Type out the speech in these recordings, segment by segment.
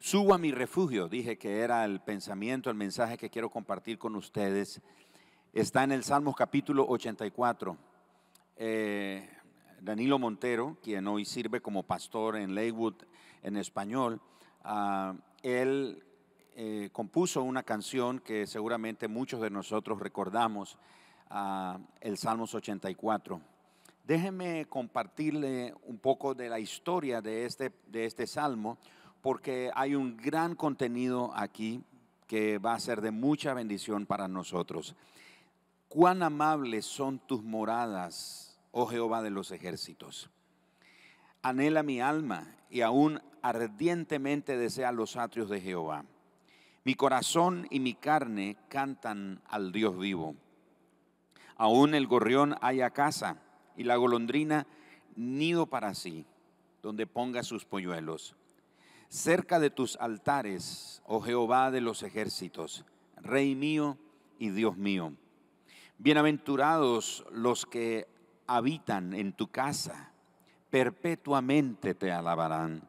Subo a mi refugio, dije que era el pensamiento, el mensaje que quiero compartir con ustedes. Está en el Salmos capítulo 84. Eh, Danilo Montero, quien hoy sirve como pastor en Leywood en español, ah, él eh, compuso una canción que seguramente muchos de nosotros recordamos, ah, el Salmos 84. Déjenme compartirle un poco de la historia de este, de este salmo, porque hay un gran contenido aquí que va a ser de mucha bendición para nosotros. Cuán amables son tus moradas, oh Jehová de los ejércitos. Anhela mi alma y aún ardientemente desea los atrios de Jehová. Mi corazón y mi carne cantan al Dios vivo. Aún el gorrión haya casa y la golondrina nido para sí, donde ponga sus polluelos. Cerca de tus altares, oh Jehová de los ejércitos, Rey mío y Dios mío. Bienaventurados los que habitan en tu casa, perpetuamente te alabarán.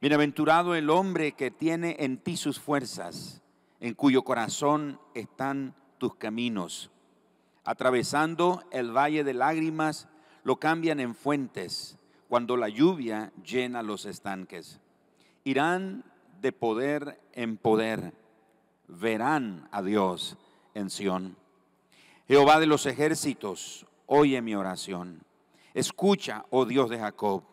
Bienaventurado el hombre que tiene en ti sus fuerzas, en cuyo corazón están tus caminos atravesando el valle de lágrimas, lo cambian en fuentes cuando la lluvia llena los estanques. Irán de poder en poder, verán a Dios en Sión. Jehová de los ejércitos, oye mi oración. Escucha, oh Dios de Jacob.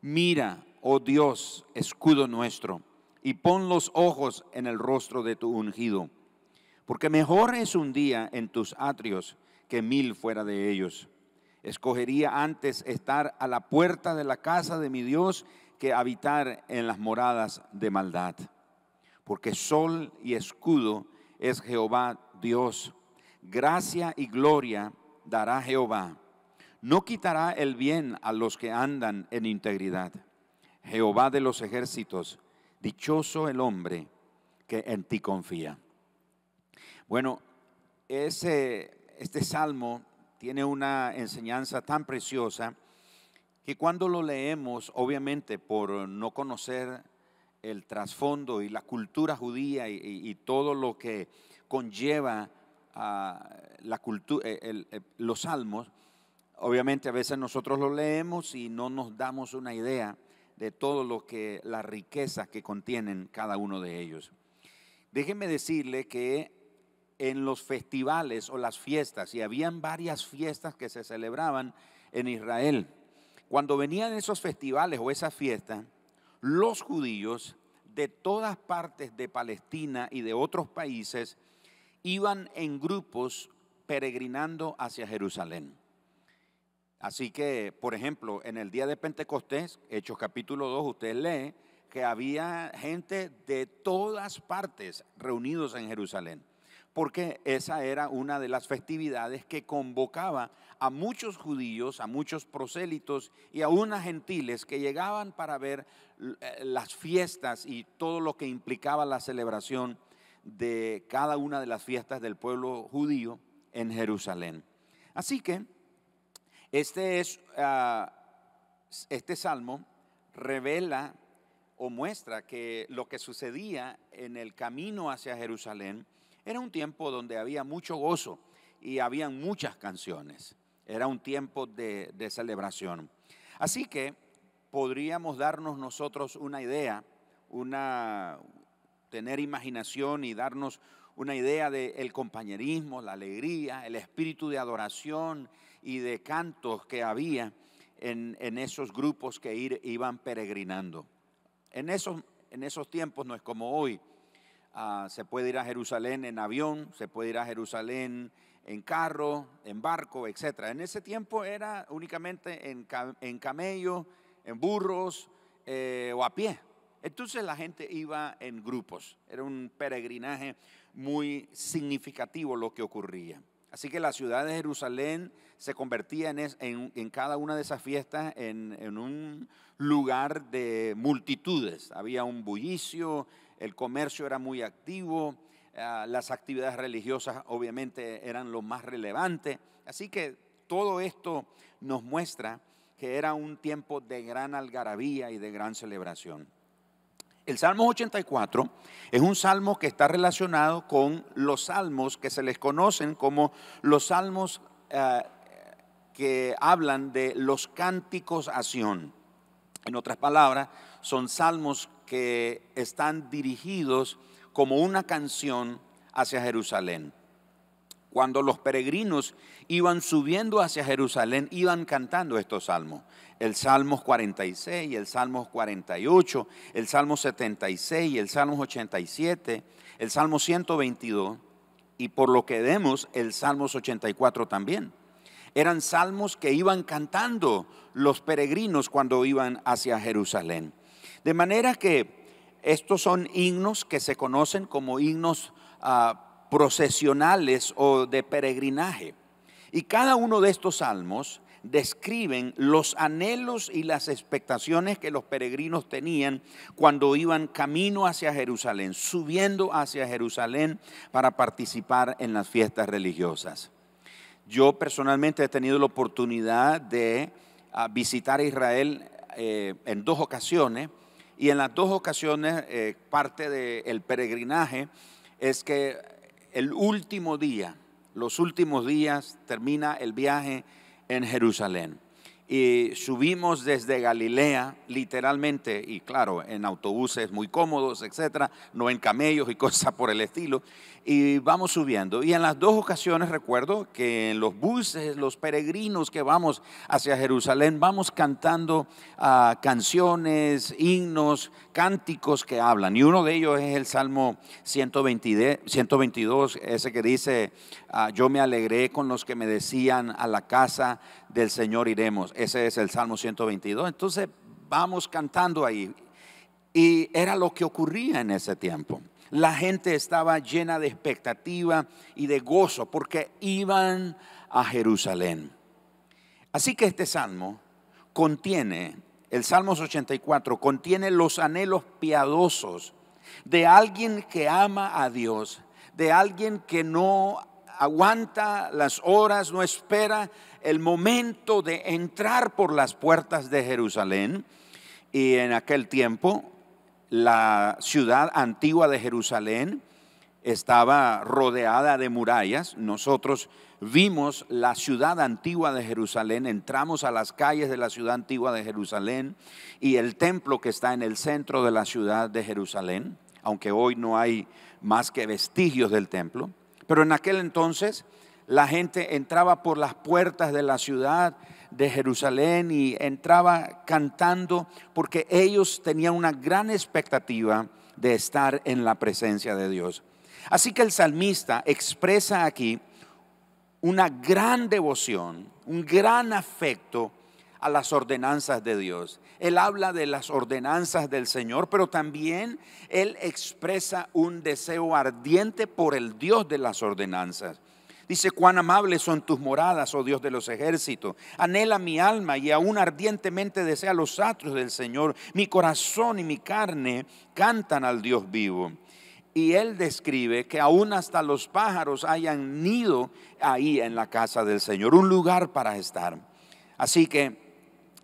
Mira, oh Dios, escudo nuestro, y pon los ojos en el rostro de tu ungido. Porque mejor es un día en tus atrios que mil fuera de ellos. Escogería antes estar a la puerta de la casa de mi Dios que habitar en las moradas de maldad. Porque sol y escudo es Jehová Dios. Gracia y gloria dará Jehová. No quitará el bien a los que andan en integridad. Jehová de los ejércitos, dichoso el hombre que en ti confía. Bueno, ese este salmo tiene una enseñanza tan preciosa que cuando lo leemos, obviamente por no conocer el trasfondo y la cultura judía y, todo lo que conlleva la cultura, eh, eh, los salmos, obviamente a veces nosotros lo leemos y no nos damos una idea de todo lo que, las riquezas que contienen cada uno de ellos. Déjenme decirle que en los festivales o las fiestas, y habían varias fiestas que se celebraban en Israel. Cuando venían esos festivales o esas fiestas, los judíos de todas partes de Palestina y de otros países iban en grupos peregrinando hacia Jerusalén. Así que, por ejemplo, en el día de Pentecostés, Hechos capítulo 2, usted lee que había gente de todas partes reunidos en Jerusalén porque esa era una de las festividades que convocaba a muchos judíos, a muchos prosélitos y a unas gentiles que llegaban para ver eh, las fiestas y todo lo que implicaba la celebración de cada una de las fiestas del pueblo judío en Jerusalén. Así que este es ah, este salmo revela o muestra que lo que sucedía en el camino hacia Jerusalén era un tiempo donde había mucho gozo y habían muchas canciones. Era un tiempo de, celebración. Así que podríamos darnos nosotros una idea, una, tener imaginación y darnos una idea del compañerismo, la alegría, el espíritu de adoración y de cantos que había en, esos grupos que iban peregrinando. En esos, en esos tiempos no es como hoy, Ah, se puede ir a Jerusalén en avión, se puede ir a Jerusalén en carro, en barco, etc. En ese tiempo era únicamente en, camello, en burros eh, o a pie. Entonces la gente iba en grupos. Era un peregrinaje muy significativo lo que ocurría. Así que la ciudad de Jerusalén se convertía en, cada una de esas fiestas en, en, un lugar de multitudes. Había un bullicio, el comercio era muy activo, ah, las actividades religiosas obviamente eran lo más relevante. Así que todo esto nos muestra que era un tiempo de gran algarabía y de gran celebración. El Salmo 84 es un salmo que está relacionado con los salmos que se les conocen como los salmos eh, que hablan de los cánticos a Sión. En otras palabras, son salmos que están dirigidos como una canción hacia Jerusalén. Cuando los peregrinos iban subiendo hacia Jerusalén, iban cantando estos salmos el Salmo 46, el Salmo 48, el Salmo 76, el Salmo 87, el Salmo 122 y por lo que vemos el Salmo 84 también. Eran salmos que iban cantando los peregrinos cuando iban hacia Jerusalén. De manera que estos son himnos que se conocen como himnos ah, procesionales o de peregrinaje. Y cada uno de estos salmos describen los anhelos y las expectaciones que los peregrinos tenían cuando iban camino hacia Jerusalén, subiendo hacia Jerusalén para participar en las fiestas religiosas. Yo personalmente he tenido la oportunidad de ah, visitar Israel eh, en dos ocasiones y en las dos ocasiones eh, parte del peregrinaje es que el último día, los últimos días termina el viaje en Jerusalén. Y subimos desde Galilea, literalmente, y claro, en autobuses muy cómodos, etcétera, no en camellos y cosas por el estilo, y vamos subiendo. Y en las dos ocasiones recuerdo que en los buses, los peregrinos que vamos hacia Jerusalén, vamos cantando ah, canciones, himnos, cánticos que hablan. Y uno de ellos es el Salmo 122, ese que dice, ah, yo me alegré con los que me decían, a la casa del Señor iremos. Ese es el Salmo 122. Entonces vamos cantando ahí. Y era lo que ocurría en ese tiempo. La gente estaba llena de expectativa y de gozo porque iban a Jerusalén. Así que este salmo contiene, el Salmo 84, contiene los anhelos piadosos de alguien que ama a Dios, de alguien que no aguanta las horas, no espera el momento de entrar por las puertas de Jerusalén. Y en aquel tiempo la ciudad antigua de Jerusalén estaba rodeada de murallas. Nosotros vimos la ciudad antigua de Jerusalén, entramos a las calles de la ciudad antigua de Jerusalén y el templo que está en el centro de la ciudad de Jerusalén, aunque hoy no hay más que vestigios del templo. Pero en aquel entonces la gente entraba por las puertas de la ciudad de Jerusalén y entraba cantando porque ellos tenían una gran expectativa de estar en la presencia de Dios. Así que el salmista expresa aquí una gran devoción, un gran afecto a las ordenanzas de Dios. Él habla de las ordenanzas del Señor, pero también él expresa un deseo ardiente por el Dios de las ordenanzas. Dice, cuán amables son tus moradas, oh Dios de los ejércitos. Anhela mi alma y aún ardientemente desea los atrios del Señor. Mi corazón y mi carne cantan al Dios vivo. Y él describe que aún hasta los pájaros hayan nido ahí en la casa del Señor, un lugar para estar. Así que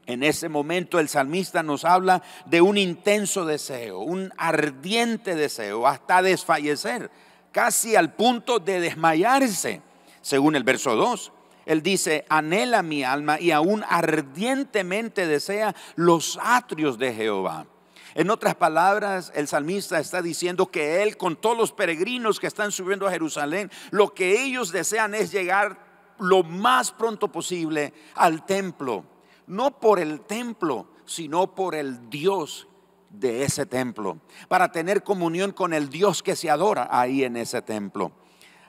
en ese momento el salmista nos habla de un intenso deseo, un ardiente deseo, hasta desfallecer, casi al punto de desmayarse según el verso 2. Él dice, anhela mi alma y aún ardientemente desea los atrios de Jehová. En otras palabras, el salmista está diciendo que él con todos los peregrinos que están subiendo a Jerusalén, lo que ellos desean es llegar lo más pronto posible al templo. No por el templo, sino por el Dios de ese templo. Para tener comunión con el Dios que se adora ahí en ese templo.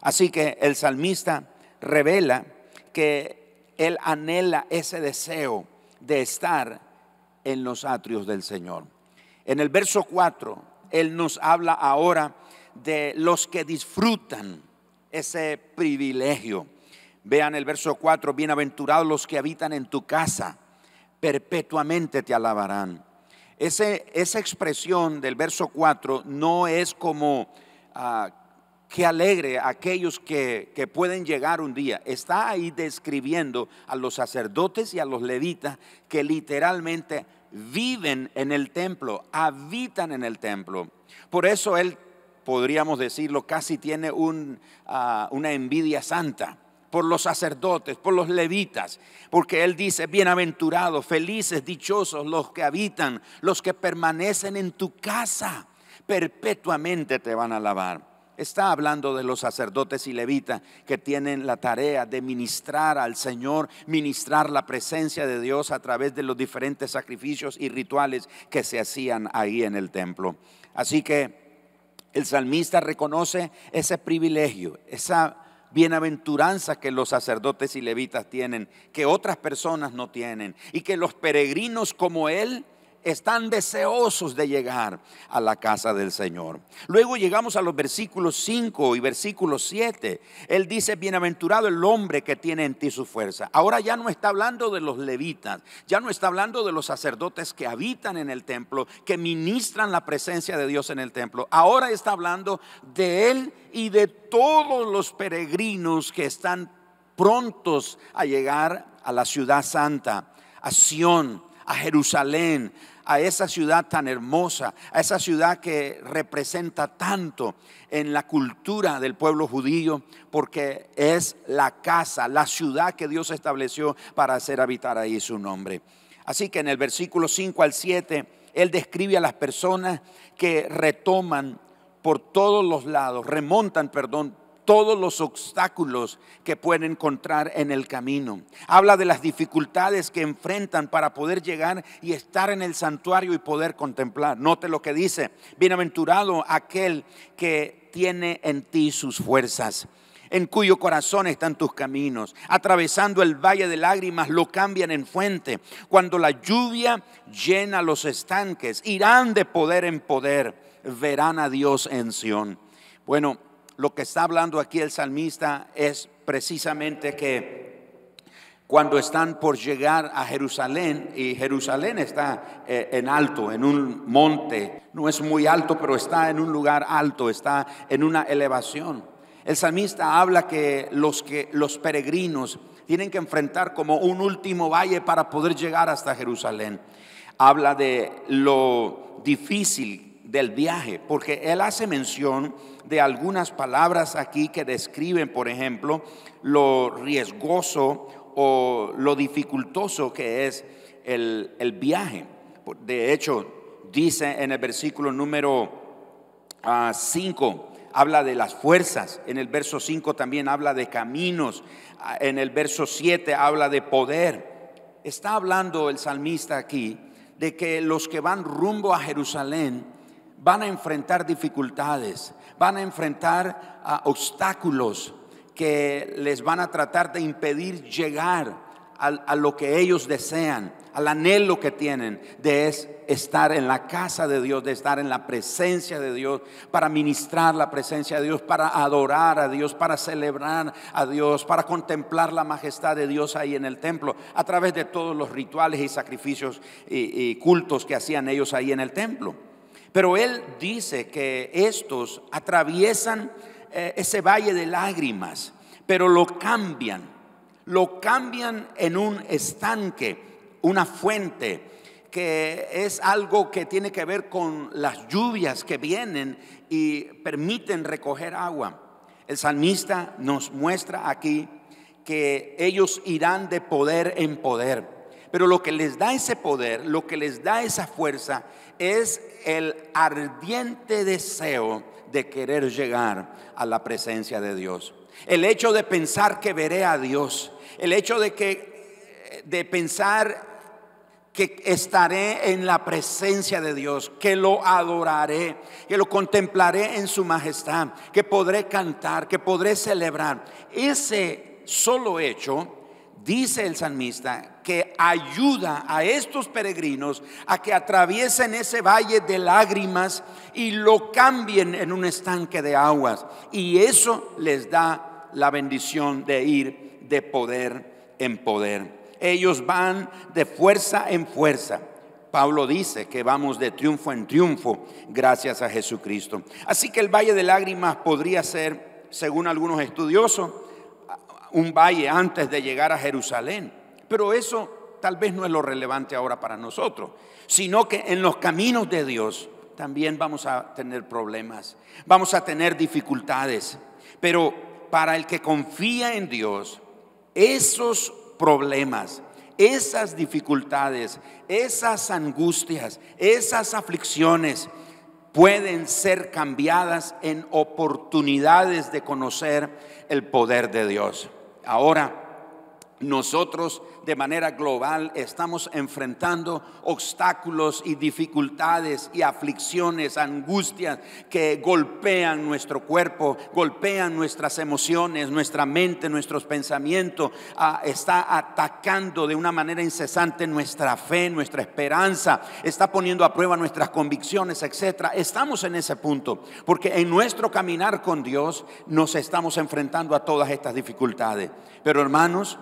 Así que el salmista revela que él anhela ese deseo de estar en los atrios del Señor. En el verso 4, él nos habla ahora de los que disfrutan ese privilegio. Vean el verso 4, bienaventurados los que habitan en tu casa, perpetuamente te alabarán. esa expresión del verso 4 no es como ah, que alegre a aquellos que, que, pueden llegar un día. Está ahí describiendo a los sacerdotes y a los levitas que literalmente viven en el templo, habitan en el templo. Por eso él, podríamos decirlo, casi tiene ah, una envidia santa por los sacerdotes, por los levitas, porque él dice, bienaventurados, felices, dichosos los que habitan, los que permanecen en tu casa, perpetuamente te van a alabar. Está hablando de los sacerdotes y levitas que tienen la tarea de ministrar al Señor, ministrar la presencia de Dios a través de los diferentes sacrificios y rituales que se hacían ahí en el templo. Así que el salmista reconoce ese privilegio, esa bienaventuranza que los sacerdotes y levitas tienen, que otras personas no tienen, y que los peregrinos como él están deseosos de llegar a la casa del Señor. Luego llegamos a los versículos 5 y versículo 7. Él dice, bienaventurado el hombre que tiene en ti su fuerza. Ahora ya no está hablando de los levitas, ya no está hablando de los sacerdotes que habitan en el templo, que ministran la presencia de Dios en el templo. Ahora está hablando de él y de todos los peregrinos que están prontos a llegar a la ciudad santa, a a Jerusalén, a esa ciudad tan hermosa, a esa ciudad que representa tanto en la cultura del pueblo judío, porque es la casa, la ciudad que Dios estableció para hacer habitar ahí su nombre. Así que en el versículo 5 al 7, Él describe a las personas que retoman por todos los lados, remontan, perdón, todos los obstáculos que pueden encontrar en el camino. Habla de las dificultades que enfrentan para poder llegar y estar en el santuario y poder contemplar. Note lo que dice, bienaventurado aquel que tiene en ti sus fuerzas en cuyo corazón están tus caminos. Atravesando el valle de lágrimas lo cambian en fuente. Cuando la lluvia llena los estanques, irán de poder en poder, verán a Dios en Sión. Bueno, lo que está hablando aquí el salmista es precisamente que cuando están por llegar a Jerusalén, y Jerusalén está eh, en alto, en un monte, no es muy alto, pero está en un lugar alto, está en una elevación. El salmista habla que los, que los peregrinos tienen que enfrentar como un último valle para poder llegar hasta Jerusalén. Habla de lo difícil del viaje, porque él hace mención de algunas palabras aquí que describen, por ejemplo, lo riesgoso o lo dificultoso que es el, viaje. De hecho, dice en el versículo número 5, ah, habla de las fuerzas, en el verso 5 también habla de caminos, ah, en el verso 7 habla de poder. Está hablando el salmista aquí de que los que van rumbo a Jerusalén van a enfrentar dificultades, van a enfrentar ah, obstáculos que les van a tratar de impedir llegar a, lo que ellos desean, al anhelo que tienen de estar en la casa de Dios, de estar en la presencia de Dios, para ministrar la presencia de Dios, para adorar a Dios, para celebrar a Dios, para contemplar la majestad de Dios ahí en el templo, a través de todos los rituales y sacrificios y cultos que hacían ellos ahí en el templo. Pero él dice que estos atraviesan eh, ese valle de lágrimas, pero lo cambian, lo cambian en un estanque, una fuente, que es algo que tiene que ver con las lluvias que vienen y permiten recoger agua. El salmista nos muestra aquí que ellos irán de poder en poder. Pero lo que les da ese poder, lo que les da esa fuerza, es el ardiente deseo de querer llegar a la presencia de Dios. El hecho de pensar que veré a Dios, el hecho de que de pensar que estaré en la presencia de Dios, que lo adoraré, que lo contemplaré en su majestad, que podré cantar, que podré celebrar. Ese solo hecho dice el salmista, que ayuda a estos peregrinos a que atraviesen ese valle de lágrimas y lo cambien en un estanque de aguas. Y eso les da la bendición de ir de poder en poder. Ellos van de fuerza en fuerza. Pablo dice que vamos de triunfo en triunfo gracias a Jesucristo. Así que el valle de lágrimas podría ser, según algunos estudiosos, un valle antes de llegar a Jerusalén. Pero eso tal vez no es lo relevante ahora para nosotros, sino que en los caminos de Dios también vamos a tener problemas, vamos a tener dificultades, pero para el que confía en Dios, esos problemas, esas dificultades, esas angustias, esas aflicciones pueden ser cambiadas en oportunidades de conocer el poder de Dios. Ahora, nosotros de manera global estamos enfrentando obstáculos y dificultades y aflicciones, angustias que golpean nuestro cuerpo, golpean nuestras emociones, nuestra mente, nuestros pensamientos. Ah, está atacando de una manera incesante nuestra fe, nuestra esperanza, está poniendo a prueba nuestras convicciones, etc. Estamos en ese punto, porque en nuestro caminar con Dios nos estamos enfrentando a todas estas dificultades. Pero hermanos,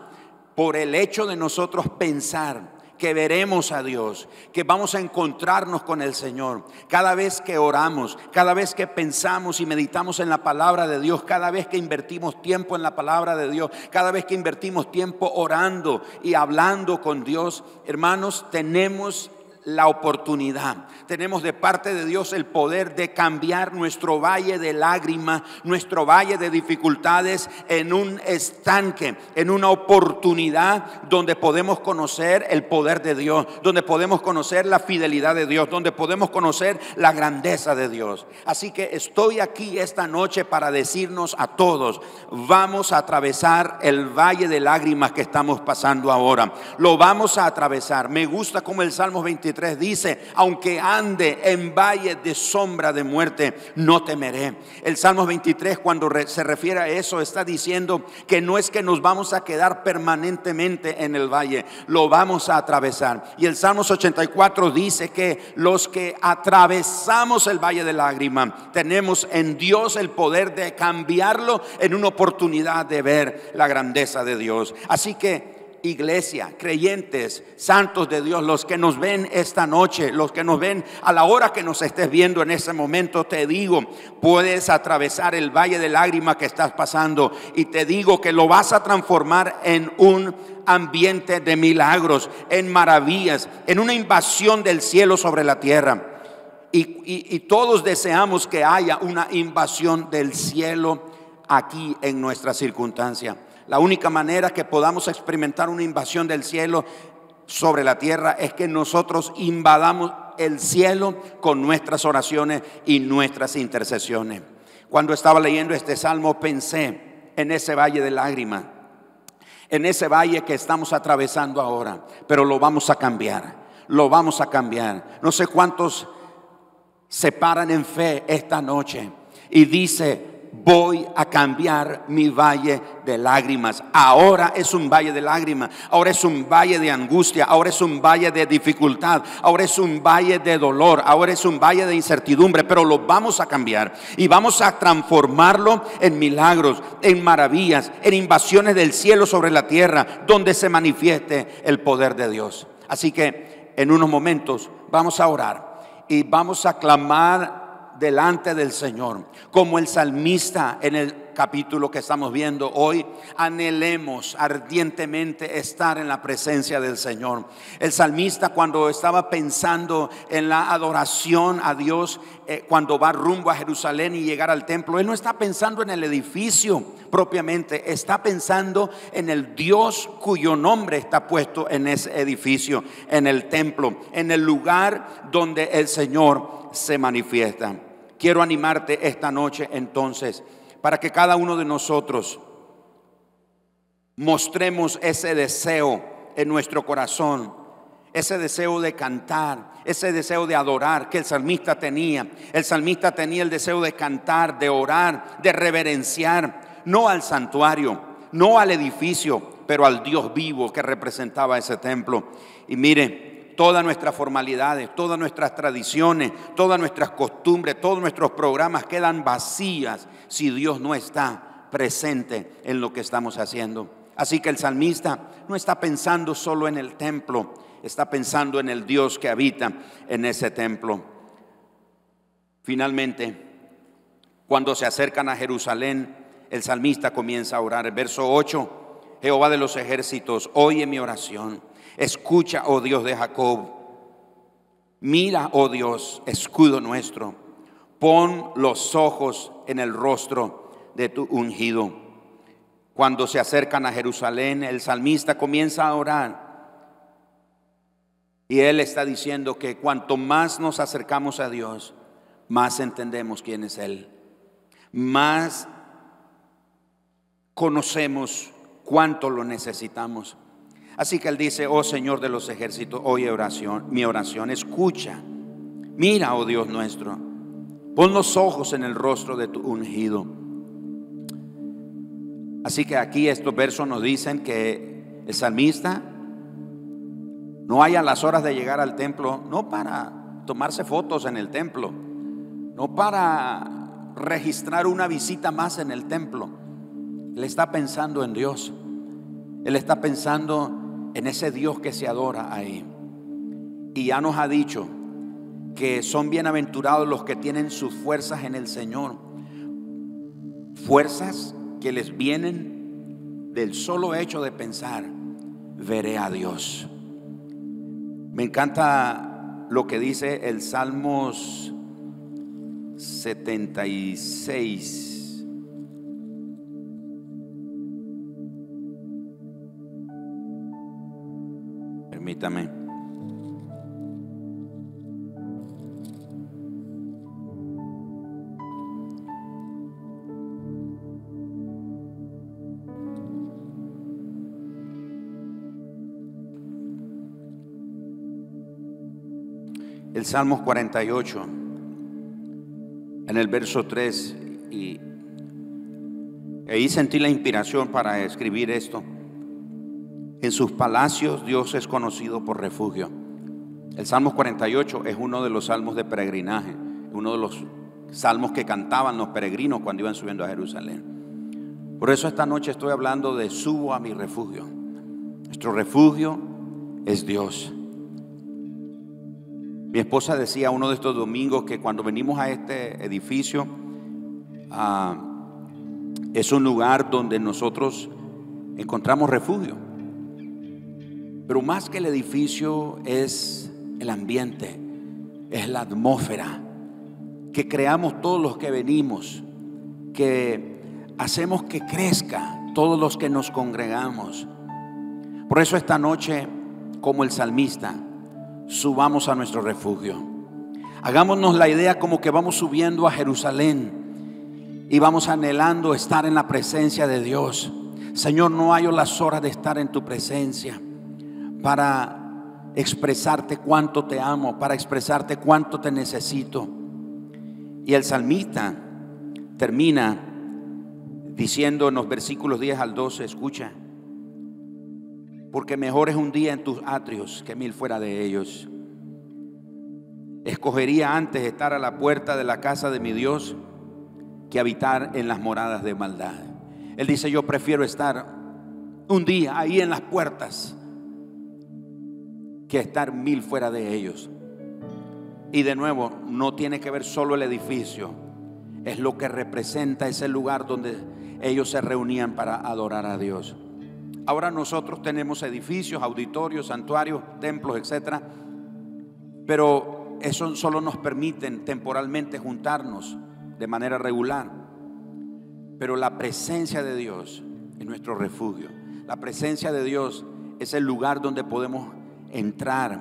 por el hecho de nosotros pensar que veremos a Dios, que vamos a encontrarnos con el Señor. Cada vez que oramos, cada vez que pensamos y meditamos en la palabra de Dios, cada vez que invertimos tiempo en la palabra de Dios, cada vez que invertimos tiempo orando y hablando con Dios, hermanos, tenemos la oportunidad. Tenemos de parte de Dios el poder de cambiar nuestro valle de lágrimas, nuestro valle de dificultades en un estanque, en una oportunidad donde podemos conocer el poder de Dios, donde podemos conocer la fidelidad de Dios, donde podemos conocer la grandeza de Dios. Así que estoy aquí esta noche para decirnos a todos, vamos a atravesar el valle de lágrimas que estamos pasando ahora. Lo vamos a atravesar. Me gusta como el Salmo 23 dice, aunque ande en valle de sombra de muerte, no temeré. El Salmo 23 cuando se refiere a eso está diciendo que no es que nos vamos a quedar permanentemente en el valle, lo vamos a atravesar. Y el Salmo 84 dice que los que atravesamos el valle de lágrimas, tenemos en Dios el poder de cambiarlo en una oportunidad de ver la grandeza de Dios. Así que iglesia, creyentes, santos de Dios, los que nos ven esta noche, los que nos ven a la hora que nos estés viendo en ese momento, te digo, puedes atravesar el valle de lágrimas que estás pasando y te digo que lo vas a transformar en un ambiente de milagros, en maravillas, en una invasión del cielo sobre la tierra. Y, y todos deseamos que haya una invasión del cielo aquí en nuestra circunstancia. La única manera que podamos experimentar una invasión del cielo sobre la tierra es que nosotros invadamos el cielo con nuestras oraciones y nuestras intercesiones. Cuando estaba leyendo este salmo pensé en ese valle de lágrimas, en ese valle que estamos atravesando ahora, pero lo vamos a cambiar, lo vamos a cambiar. No sé cuántos se paran en fe esta noche y dice, voy a cambiar mi valle de lágrimas. Ahora es un valle de lágrimas, ahora es un valle de angustia, ahora es un valle de dificultad, ahora es un valle de dolor, ahora es un valle de incertidumbre, pero lo vamos a cambiar y vamos a transformarlo en milagros, en maravillas, en invasiones del cielo sobre la tierra, donde se manifieste el poder de Dios. Así que en unos momentos vamos a orar y vamos a clamar delante del Señor. Como el salmista en el capítulo que estamos viendo hoy, anhelemos ardientemente estar en la presencia del Señor. El salmista cuando estaba pensando en la adoración a Dios, eh, cuando va rumbo a Jerusalén y llegar al templo, él no está pensando en el edificio propiamente, está pensando en el Dios cuyo nombre está puesto en ese edificio, en el templo, en el lugar donde el Señor se manifiesta. Quiero animarte esta noche entonces para que cada uno de nosotros mostremos ese deseo en nuestro corazón, ese deseo de cantar, ese deseo de adorar que el salmista tenía. El salmista tenía el deseo de cantar, de orar, de reverenciar, no al santuario, no al edificio, pero al Dios vivo que representaba ese templo. Y mire, todas nuestras formalidades, todas nuestras tradiciones, todas nuestras costumbres, todos nuestros programas quedan vacías si Dios no está presente en lo que estamos haciendo. Así que el salmista no está pensando solo en el templo, está pensando en el Dios que habita en ese templo. Finalmente, cuando se acercan a Jerusalén, el salmista comienza a orar. Verso 8, Jehová de los ejércitos, oye mi oración Escucha, oh Dios de Jacob. Mira, oh Dios, escudo nuestro. Pon los ojos en el rostro de tu ungido. Cuando se acercan a Jerusalén, el salmista comienza a orar. Y él está diciendo que cuanto más nos acercamos a Dios, más entendemos quién es Él. Más conocemos cuánto lo necesitamos. Así que él dice, oh Señor de los ejércitos, oye oración, mi oración, escucha. Mira, oh Dios nuestro, pon los ojos en el rostro de tu ungido. Así que aquí estos versos nos dicen que el salmista no haya las horas de llegar al templo, no para tomarse fotos en el templo, no para registrar una visita más en el templo. Él está pensando en Dios. Él está pensando en ese Dios que se adora ahí. Y ya nos ha dicho que son bienaventurados los que tienen sus fuerzas en el Señor. Fuerzas que les vienen del solo hecho de pensar, veré a Dios. Me encanta lo que dice el Salmos 76. El Salmos 48, en el verso 3, y ahí sentí la inspiración para escribir esto. En sus palacios Dios es conocido por refugio. El Salmos 48 es uno de los salmos de peregrinaje, uno de los salmos que cantaban los peregrinos cuando iban subiendo a Jerusalén. Por eso esta noche estoy hablando de subo a mi refugio. Nuestro refugio es Dios. Mi esposa decía uno de estos domingos que cuando venimos a este edificio ah, es un lugar donde nosotros encontramos refugio. Pero más que el edificio es el ambiente, es la atmósfera que creamos todos los que venimos, que hacemos que crezca todos los que nos congregamos. Por eso esta noche, como el salmista, subamos a nuestro refugio. Hagámonos la idea como que vamos subiendo a Jerusalén y vamos anhelando estar en la presencia de Dios. Señor, no hallo las horas de estar en tu presencia para expresarte cuánto te amo, para expresarte cuánto te necesito. Y el salmista termina diciendo en los versículos 10 al 12, escucha, porque mejor es un día en tus atrios que mil fuera de ellos. Escogería antes estar a la puerta de la casa de mi Dios que habitar en las moradas de maldad. Él dice, yo prefiero estar un día ahí en las puertas que estar mil fuera de ellos. Y de nuevo, no tiene que ver solo el edificio, es lo que representa ese lugar donde ellos se reunían para adorar a Dios. Ahora nosotros tenemos edificios, auditorios, santuarios, templos, etcétera, pero eso solo nos permiten temporalmente juntarnos de manera regular. Pero la presencia de Dios es nuestro refugio. La presencia de Dios es el lugar donde podemos entrar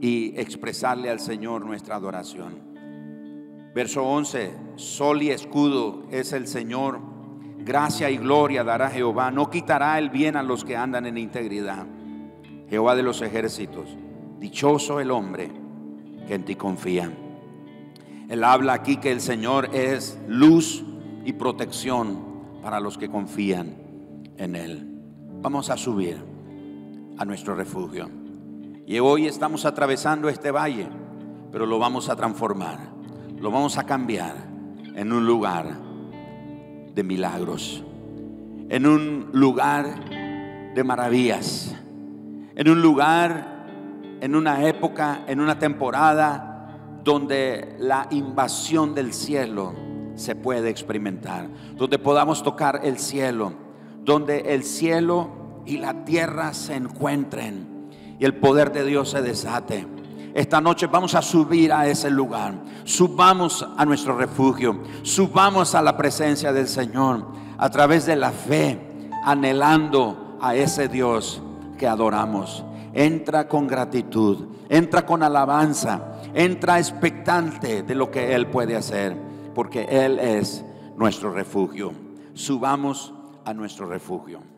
y expresarle al Señor nuestra adoración. Verso 11, sol y escudo es el Señor Gracia y gloria dará Jehová. No quitará el bien a los que andan en integridad. Jehová de los ejércitos. Dichoso el hombre que en ti confía. Él habla aquí que el Señor es luz y protección para los que confían en Él. Vamos a subir a nuestro refugio. Y hoy estamos atravesando este valle, pero lo vamos a transformar, lo vamos a cambiar en un lugar de milagros, en un lugar de maravillas, en un lugar, en una época, en una temporada donde la invasión del cielo se puede experimentar, donde podamos tocar el cielo, donde el cielo y la tierra se encuentren y el poder de Dios se desate. Esta noche vamos a subir a ese lugar. Subamos a nuestro refugio. Subamos a la presencia del Señor a través de la fe, anhelando a ese Dios que adoramos. Entra con gratitud, entra con alabanza, entra expectante de lo que Él puede hacer, porque Él es nuestro refugio. Subamos a nuestro refugio.